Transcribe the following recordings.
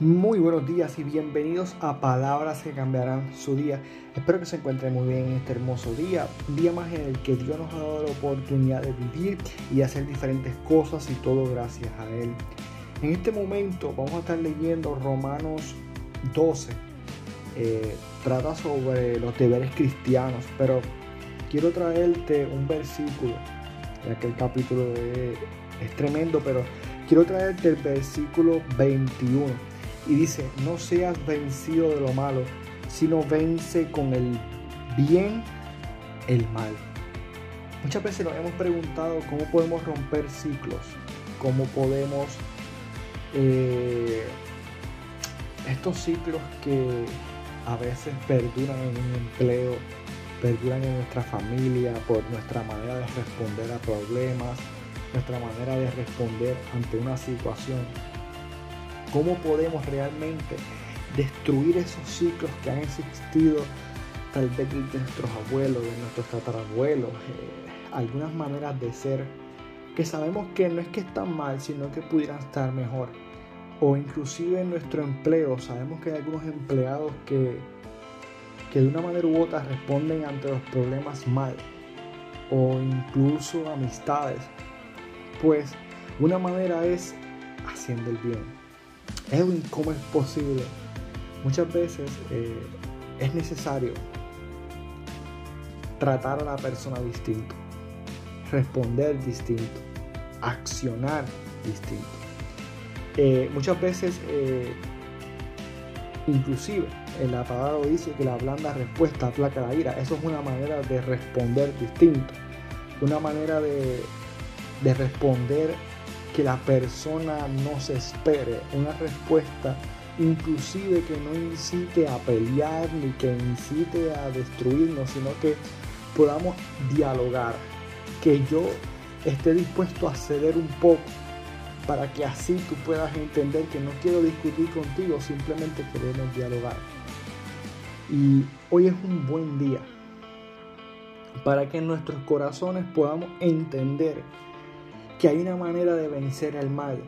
Muy buenos días y bienvenidos a Palabras que cambiarán su día. Espero que se encuentren muy bien en este hermoso día, día más en el que Dios nos ha dado la oportunidad de vivir y hacer diferentes cosas y todo gracias a Él. En este momento vamos a estar leyendo Romanos 12. Eh, trata sobre los deberes cristianos, pero quiero traerte un versículo, ya que el capítulo es tremendo, pero quiero traerte el versículo 21 y dice, no seas vencido de lo malo, sino vence con el bien el mal. Muchas veces nos hemos preguntado cómo podemos romper ciclos, cómo podemos eh, estos ciclos que a veces perduran en un empleo, perduran en nuestra familia por nuestra manera de responder a problemas, nuestra manera de responder ante una situación cómo podemos realmente destruir esos ciclos que han existido tal vez de nuestros abuelos, de nuestros tatarabuelos, eh, algunas maneras de ser que sabemos que no es que están mal, sino que pudieran estar mejor. O inclusive en nuestro empleo, sabemos que hay algunos empleados que, que de una manera u otra responden ante los problemas mal. O incluso amistades. Pues una manera es haciendo el bien Edwin, ¿cómo es posible? Muchas veces eh, es necesario tratar a la persona distinto, responder distinto, accionar distinto. Eh, muchas veces, eh, inclusive, en la palabra dice que la blanda respuesta aplaca la ira. Eso es una manera de responder distinto, una manera de, de responder que la persona no se espere una respuesta inclusive que no incite a pelear ni que incite a destruirnos, sino que podamos dialogar, que yo esté dispuesto a ceder un poco para que así tú puedas entender que no quiero discutir contigo, simplemente queremos dialogar. Y hoy es un buen día para que nuestros corazones podamos entender que hay una manera de vencer el mal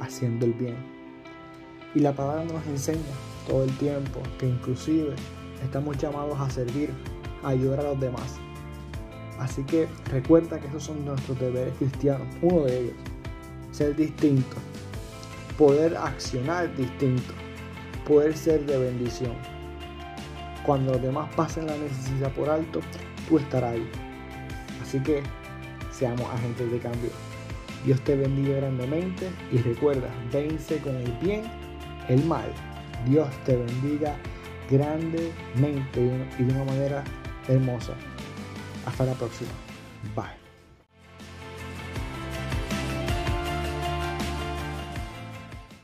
haciendo el bien. Y la palabra nos enseña todo el tiempo que inclusive estamos llamados a servir, a ayudar a los demás. Así que recuerda que esos son nuestros deberes cristianos. Uno de ellos, ser distinto, poder accionar distinto, poder ser de bendición. Cuando los demás pasen la necesidad por alto, tú estarás ahí. Así que seamos agentes de cambio. Dios te bendiga grandemente y recuerda, vence con el bien el mal. Dios te bendiga grandemente y de una manera hermosa. Hasta la próxima. Bye.